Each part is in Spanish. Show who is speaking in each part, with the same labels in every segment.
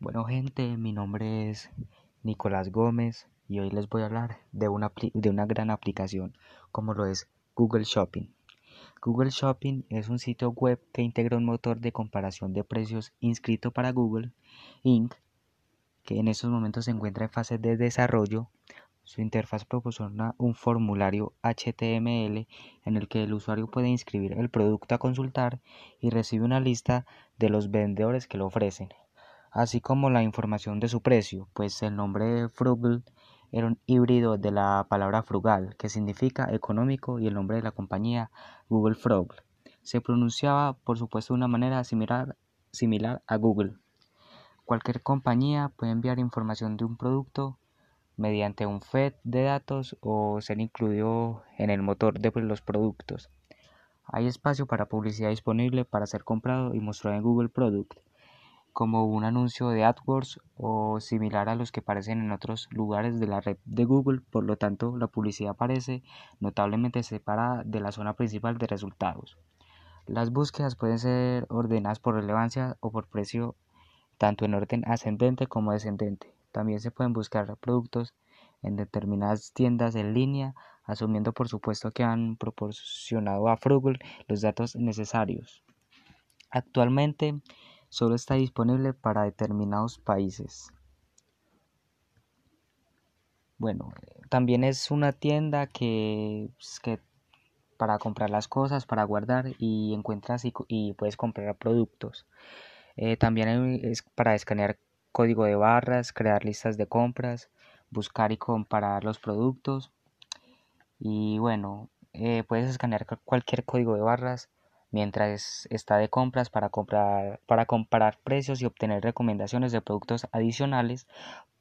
Speaker 1: Bueno gente, mi nombre es Nicolás Gómez y hoy les voy a hablar de una, de una gran aplicación como lo es Google Shopping. Google Shopping es un sitio web que integra un motor de comparación de precios inscrito para Google Inc., que en estos momentos se encuentra en fase de desarrollo. Su interfaz proporciona un formulario HTML en el que el usuario puede inscribir el producto a consultar y recibe una lista de los vendedores que lo ofrecen así como la información de su precio, pues el nombre Frugal era un híbrido de la palabra frugal, que significa económico, y el nombre de la compañía Google Frog. Se pronunciaba, por supuesto, de una manera similar, similar a Google. Cualquier compañía puede enviar información de un producto mediante un FED de datos o ser incluido en el motor de los productos. Hay espacio para publicidad disponible para ser comprado y mostrado en Google Product como un anuncio de AdWords o similar a los que aparecen en otros lugares de la red de Google, por lo tanto la publicidad aparece notablemente separada de la zona principal de resultados. Las búsquedas pueden ser ordenadas por relevancia o por precio, tanto en orden ascendente como descendente. También se pueden buscar productos en determinadas tiendas en línea, asumiendo por supuesto que han proporcionado a Frugal los datos necesarios. Actualmente solo está disponible para determinados países. Bueno, también es una tienda que, pues, que para comprar las cosas, para guardar y encuentras y, puedes comprar productos. Eh, también es para escanear código de barras, crear listas de compras, buscar y comparar los productos. Y bueno, eh, puedes escanear cualquier código de barras mientras está de compras para, comprar, para comparar precios y obtener recomendaciones de productos adicionales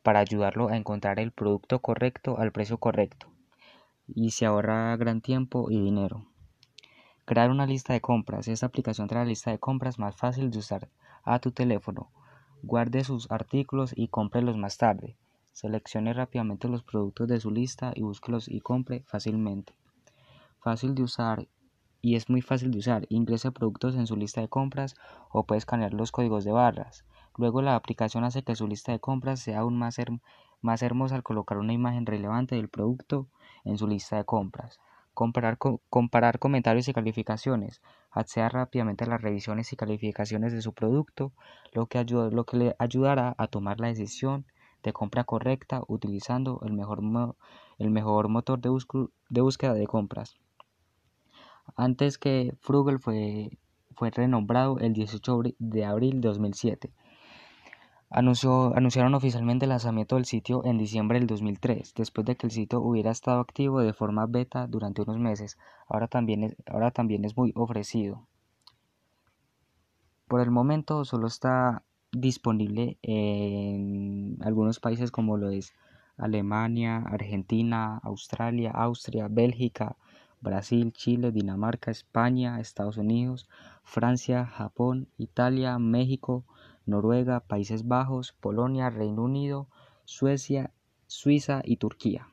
Speaker 1: para ayudarlo a encontrar el producto correcto al precio correcto y se ahorra gran tiempo y dinero. Crear una lista de compras. Esta aplicación trae la lista de compras más fácil de usar a tu teléfono. Guarde sus artículos y cómprelos más tarde. Seleccione rápidamente los productos de su lista y búsquelos y compre fácilmente. Fácil de usar y es muy fácil de usar. Ingrese productos en su lista de compras o puede escanear los códigos de barras. Luego la aplicación hace que su lista de compras sea aún más, hermosa al colocar una imagen relevante del producto en su lista de compras. Comparar, comparar comentarios y calificaciones. Acceda rápidamente a las revisiones y calificaciones de su producto, lo que, lo que le ayudará a tomar la decisión de compra correcta utilizando el mejor, el mejor motor de, de búsqueda de compras. Antes que Frugal fue, fue renombrado el 18 de abril de 2007. Anunció, anunciaron oficialmente el lanzamiento del sitio en diciembre del 2003, después de que el sitio hubiera estado activo de forma beta durante unos meses. Ahora también ahora también es muy ofrecido. Por el momento solo está disponible en algunos países como lo es Alemania, Argentina, Australia, Austria, Bélgica, Brasil, Chile, Dinamarca, España, Estados Unidos, Francia, Japón, Italia, México, Noruega, Países Bajos, Polonia, Reino Unido, Suecia, Suiza y Turquía.